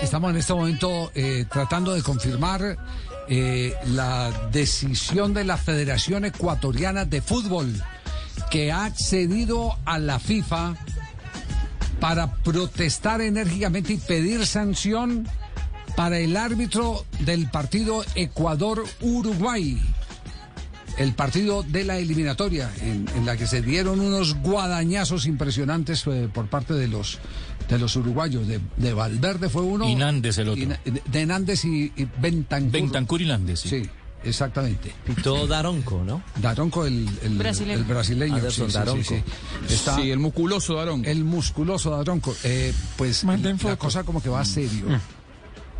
Estamos en este momento eh, tratando de confirmar eh, la decisión de la Federación Ecuatoriana de Fútbol que ha accedido a la FIFA para protestar enérgicamente y pedir sanción para el árbitro del partido Ecuador-Uruguay. El partido de la eliminatoria, en, la que se dieron unos guadañazos impresionantes eh, por parte de los de los uruguayos. De, de, Valverde fue uno. Y Nández el otro. Y, de Nández y, y Bentancur. Bentancur y Nández. Sí. sí. Exactamente. Pitó Daronco, ¿no? Daronco, el, el brasileño. El brasileño. Anderson sí, Daronco. Sí, sí, Está, sí, el musculoso Daronco. El musculoso Daronco. Eh, pues la cosa como que va serio. Mm.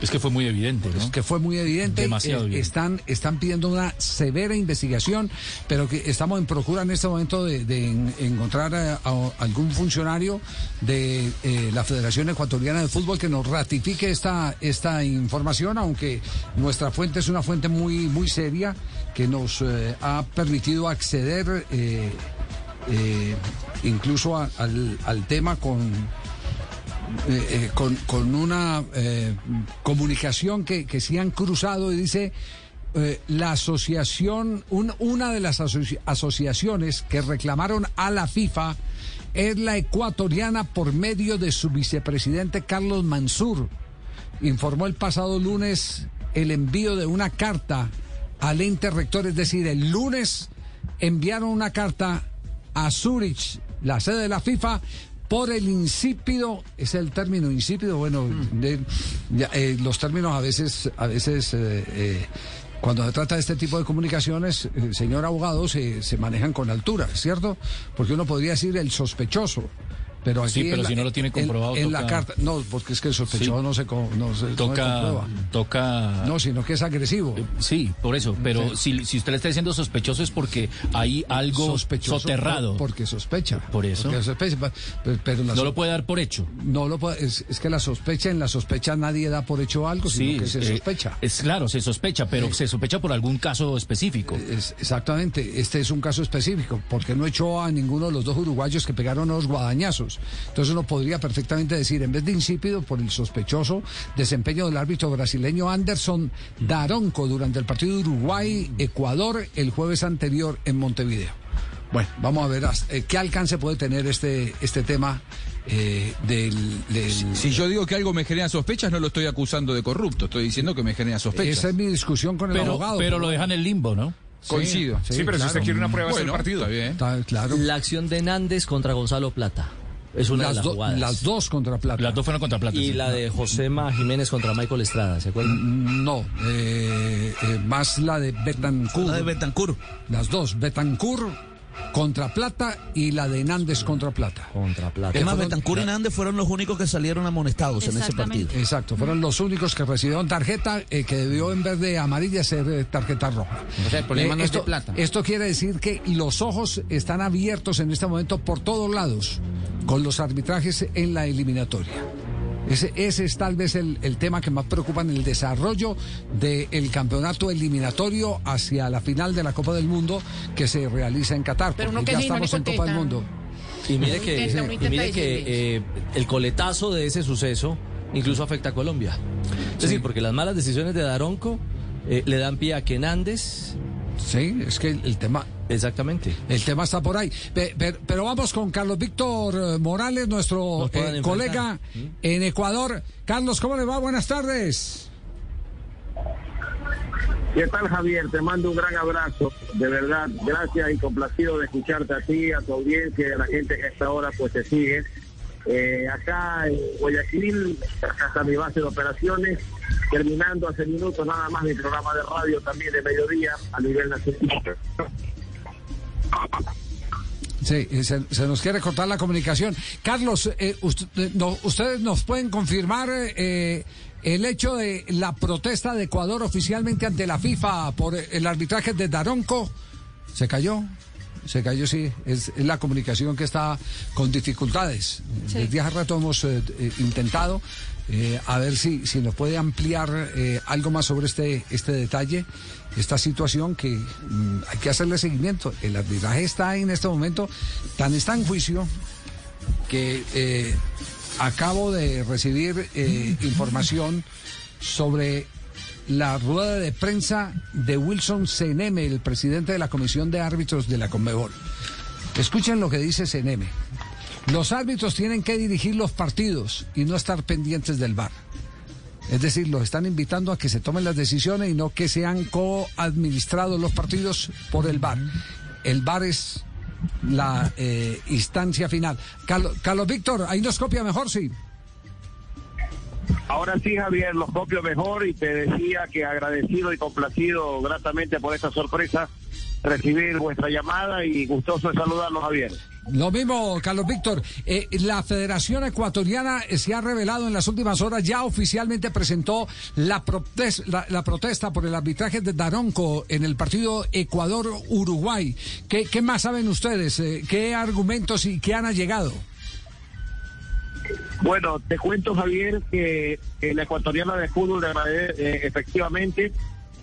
Es que fue muy evidente, ¿no? Es que fue muy evidente. Demasiado eh, están, están pidiendo una severa investigación, pero que estamos en procura en este momento de, de en, encontrar a, a, algún funcionario de eh, la Federación Ecuatoriana de Fútbol que nos ratifique esta, esta información, aunque nuestra fuente es una fuente muy, muy seria que nos eh, ha permitido acceder incluso a, al, al tema con eh, eh, con, con, una eh, comunicación que, que sí han cruzado y dice la asociación, un, una de las asoci asociaciones que reclamaron a la FIFA es la ecuatoriana por medio de su vicepresidente Carlos Mansur. Informó el pasado lunes el envío de una carta al ente rector, es decir, el lunes enviaron una carta a Zurich, la sede de la FIFA, por el insípido, es el término insípido, bueno, mm. de, ya, eh, los términos a veces, a veces eh, eh, cuando se trata de este tipo de comunicaciones, señor abogado, se, se manejan con altura, ¿cierto? Porque uno podría decir el sospechoso. Pero aquí sí, pero la, si no lo tiene comprobado. En, en toca... la carta, no, porque es que el sospechoso sí. no se, no se, toca, no toca. No, sino que es agresivo. Sí, por eso. Pero sí. si, si usted le está diciendo sospechoso es porque hay algo sospechoso soterrado. Porque sospecha. Por eso. Porque sospecha, pero, pero no lo puede dar por hecho. No lo puede, es, es, que la sospecha, en la sospecha nadie da por hecho algo, sí, sino que se sospecha. Eh, es claro, se sospecha, pero se sospecha por algún caso específico. Es, exactamente, este es un caso específico, porque no echó a ninguno de los dos uruguayos que pegaron los guadañazos. Entonces uno podría perfectamente decir, en vez de insípido, por el sospechoso desempeño del árbitro brasileño Anderson Daronco durante el partido de Uruguay-Ecuador el jueves anterior en Montevideo. Bueno, vamos a ver eh, qué alcance puede tener este, este tema eh, del, del... Si, si, yo digo que algo me genera sospechas, no lo estoy acusando de corrupto, estoy diciendo que me genera sospechas. Esa es mi discusión con el pero, abogado. Pero lo dejan en limbo, ¿no? Coincido. Sí, sí pero claro. si usted quiere una prueba bueno, del partido. Está bien. Está, claro. La acción de Nández contra Gonzalo Plata. Es una las, de las do, jugadas. las dos contra Plata. Las dos fueron contra Plata. Y sí. la de Josema Jiménez contra Michael Estrada, ¿se acuerdan? No, eh, eh, más la de Betancur. La de Betancur. Las dos, Betancur contra Plata y la de Nández contra Plata. Contra Plata. Es más, Betancur y Nández fueron los únicos que salieron amonestados en ese partido. Exacto, fueron los únicos que recibieron tarjeta eh, que debió en vez de amarilla ser eh, tarjeta roja. O sea, el problema no esto, es de plata. Esto quiere decir que los ojos están abiertos en este momento por todos lados con los arbitrajes en la eliminatoria. Ese, ese, es tal vez el, el, tema que más preocupa en el desarrollo del campeonato eliminatorio hacia la final de la Copa del Mundo que se realiza en Qatar. Pero porque ya estamos en Copa del Mundo. Y mire que, intenta, y mire que eh, el coletazo de ese suceso incluso afecta a Colombia. Es decir, porque las malas decisiones de Daronco eh, le dan pie a que Nández Sí, es que el, el, tema. Exactamente. El tema está por ahí. Pero, pero vamos con Carlos Víctor Morales, nuestro eh, colega ¿Mm? en Ecuador. Carlos, ¿cómo le va? Buenas tardes. ¿Qué tal, Javier? Te mando un gran abrazo. De verdad, gracias y complacido de escucharte a ti, a tu audiencia y a la gente que a esta hora pues te sigue. Eh, acá en Guayaquil, acá está mi base de operaciones, terminando hace minutos nada más mi programa de radio también de mediodía a nivel nacional. Sí, se, nos quiere cortar la comunicación. Carlos, eh, eh, ustedes nos pueden confirmar eh, el hecho de la protesta de Ecuador oficialmente ante la FIFA por el arbitraje de Daronco. ¿Se cayó? Se cayó, sí. Es, es la comunicación que está con dificultades. Sí. Desde hace rato hemos eh, eh, intentado eh, a ver si, si nos puede ampliar eh, algo más sobre este, este detalle, esta situación que mm, hay que hacerle seguimiento. El arbitraje está en este momento, tan está en juicio que acabo de recibir información sobre la rueda de prensa de Wilson Seneme, el presidente de la Comisión de Árbitros de la Conmebol. Escuchen lo que dice Seneme. Los árbitros tienen que dirigir los partidos y no estar pendientes del VAR. Es decir, los están invitando a que se tomen las decisiones y no que sean coadministrados los partidos por el VAR. El VAR es la eh, instancia final. Carlos, Carlos Víctor, ahí nos copia mejor, sí. Ahora sí, Javier, los copio mejor y te decía que agradecido y complacido gratamente por esta sorpresa, recibir vuestra llamada y gustoso de saludarlos, Javier. Lo mismo, Carlos Víctor. Eh, la Federación Ecuatoriana se ha revelado en las últimas horas, ya oficialmente presentó la, la, protesta por el arbitraje de Daronco en el partido Ecuador-Uruguay. ¿Qué, qué más saben ustedes? Eh, ¿Qué argumentos y qué han allegado? Bueno, te cuento, Javier, que la ecuatoriana de fútbol de eh, efectivamente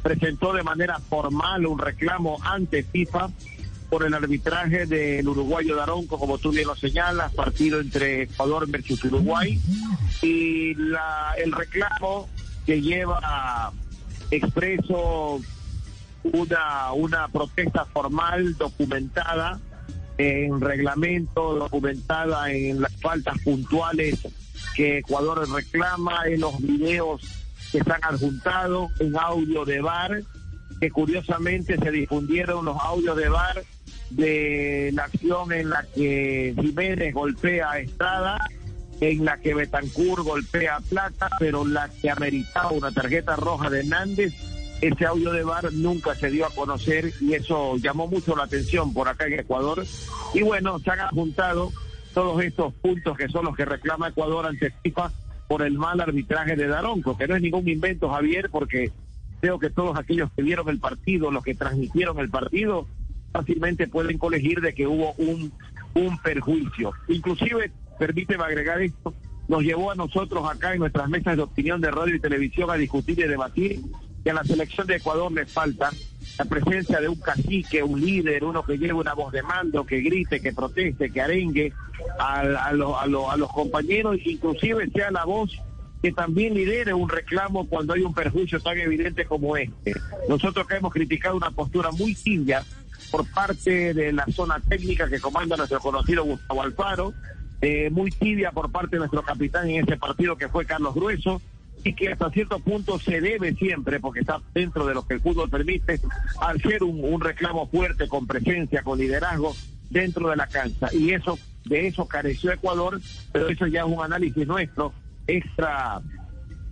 presentó de manera formal un reclamo ante FIFA por el arbitraje del uruguayo Daronco, como tú bien lo señalas, partido entre Ecuador versus Uruguay. Y la, el reclamo que lleva expreso una, una protesta formal documentada en reglamento, documentada en las faltas puntuales que Ecuador reclama, en los videos que están adjuntados, en audio de VAR, que curiosamente se difundieron los audios de VAR de la acción en la que Jiménez golpea a Estrada, en la que Betancourt golpea a Plata, pero la que ameritaba una tarjeta roja de Hernández ese audio de VAR nunca se dio a conocer y eso llamó mucho la atención por acá en Ecuador. Y bueno, se han adjuntado todos estos puntos que son los que reclama Ecuador ante FIFA por el mal arbitraje de Daronco, que no es ningún invento, Javier, porque creo que todos aquellos que vieron el partido, los que transmitieron el partido, fácilmente pueden colegir de que hubo un, un perjuicio. Inclusive, permíteme agregar esto, nos llevó a nosotros acá en nuestras mesas de opinión de radio y televisión a discutir y debatir que a la selección de Ecuador le falta la presencia de un cacique, un líder, uno que lleve una voz de mando, que grite, que proteste, que arengue a, los compañeros, inclusive sea la voz que también lidere un reclamo cuando hay un perjuicio tan evidente como este. Nosotros que hemos criticado una postura muy tibia por parte de la zona técnica que comanda nuestro conocido Gustavo Alfaro, eh, muy tibia por parte de nuestro capitán en ese partido que fue Carlos Grueso, y que hasta cierto punto se debe siempre, porque está dentro de lo que el fútbol permite, hacer un, un reclamo fuerte con presencia, con liderazgo dentro de la cancha. Y eso, de eso careció Ecuador, pero eso ya es un análisis nuestro, extra,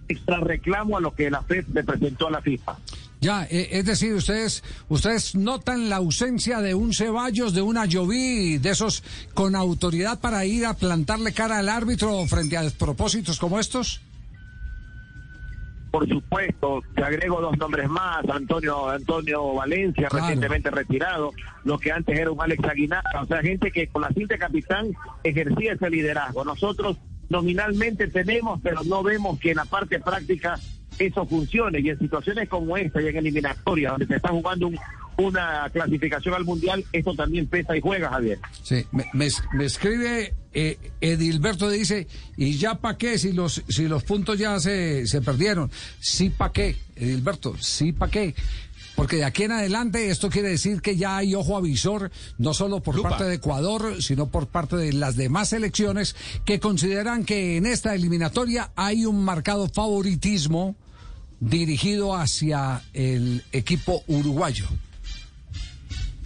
extra reclamo a lo que la FED le presentó a la FIFA. Ya, eh, es decir, ustedes ustedes notan la ausencia de un Ceballos, de una Lloví, de esos con autoridad para ir a plantarle cara al árbitro frente a despropósitos como estos. Por supuesto, te agrego dos nombres más, Antonio Antonio Valencia, Claro. recientemente retirado, lo que antes era un Alex Aguinaga, o sea, gente que con la cinta de capitán ejercía ese liderazgo. Nosotros nominalmente tenemos, pero no vemos que en la parte práctica eso funcione. Y en situaciones como esta y en eliminatoria, donde se está jugando un- una clasificación al Mundial, esto también pesa y juega, Javier. Sí, me, me es- me escribe eh, Edilberto, dice, ¿y ya pa' qué si los, si los puntos ya se, se perdieron? Sí, pa' qué, Edilberto, sí, pa' qué. Porque de aquí en adelante esto quiere decir que ya hay ojo avisor, no solo por Lupa. parte de Ecuador, sino por parte de las demás selecciones que consideran que en esta eliminatoria hay un marcado favoritismo dirigido hacia el equipo uruguayo.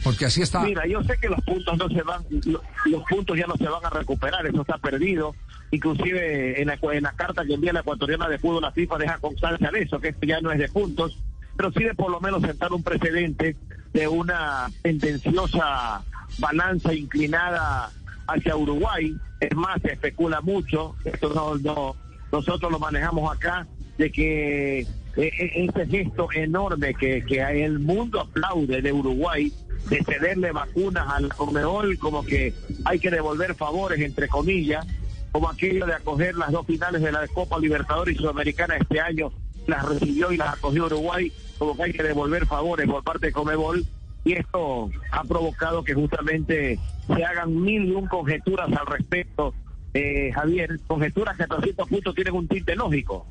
Porque así está. Mira, yo sé que los puntos no se van, lo- los puntos ya no se van a recuperar, eso está perdido. Inclusive en la, en la carta que envía la ecuatoriana de fútbol a FIFA deja constancia de eso, que esto ya no es de puntos, pero sí de por lo menos sentar un precedente de una tendenciosa balanza inclinada hacia Uruguay. Es más, se especula mucho, esto no, no, nosotros lo manejamos acá, de que eh, eh, ese gesto enorme que el mundo aplaude de Uruguay, de cederle vacunas al Conmebol, como que hay que devolver favores, entre comillas, como aquello de acoger las dos finales de la Copa Libertadores y Sudamericana este año, las recibió y las acogió Uruguay, como que hay que devolver favores por parte de Comebol, y esto ha provocado que justamente se hagan mil y un conjeturas al respecto, eh, Javier, conjeturas que hasta cierto punto tienen un tinte lógico.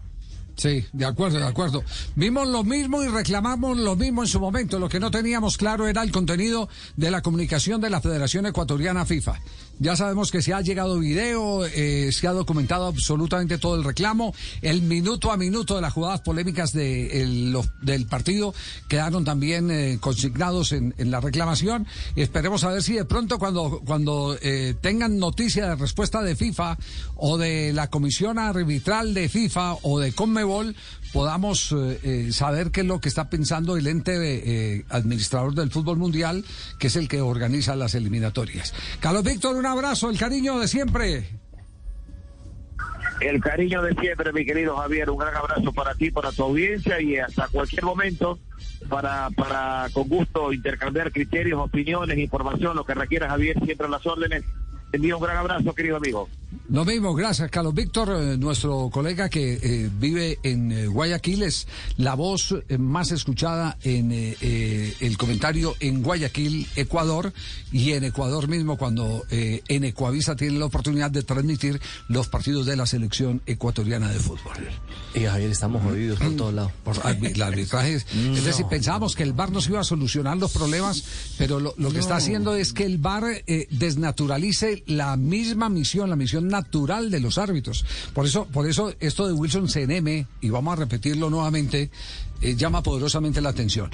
Sí, de acuerdo, de acuerdo. Vimos lo mismo y reclamamos lo mismo en su momento. Lo que no teníamos claro era el contenido de la comunicación de la Federación Ecuatoriana FIFA. Ya sabemos que se ha llegado video, eh, se ha documentado absolutamente todo el reclamo. El minuto a minuto de las jugadas polémicas de el- del partido quedaron también eh, consignados en, la reclamación. Esperemos a ver si de pronto cuando, cuando eh, tengan noticia de respuesta de FIFA o de la comisión arbitral de FIFA o de Conmebol, podamos eh, eh, saber qué es lo que está pensando el ente eh, administrador del fútbol mundial, que es el que organiza las eliminatorias. Carlos Víctor, un abrazo, el cariño de siempre. El cariño de siempre, mi querido Javier, un gran abrazo para ti, para tu audiencia y hasta cualquier momento para, para con gusto intercambiar criterios, opiniones, información, lo que requiera Javier, siempre las órdenes. Te envío un gran abrazo, querido amigo. Lo mismo, gracias, Carlos Víctor, eh, nuestro colega que eh, vive en eh, Guayaquil, es la voz eh, más escuchada en eh, el comentario en Guayaquil, Ecuador, y en Ecuador mismo cuando en Ecuavisa tiene la oportunidad de transmitir los partidos de la selección ecuatoriana de fútbol. Y Javier, estamos jodidos por todos lados. Por el arbitraje. es- Es decir, pensábamos que el VAR nos iba a solucionar los problemas, pero lo, lo que está haciendo es que el VAR eh, desnaturalice la misma misión, la misión natural de los árbitros. Por eso, por eso esto de Wilson CNM, y vamos a repetirlo nuevamente, eh, llama poderosamente la atención.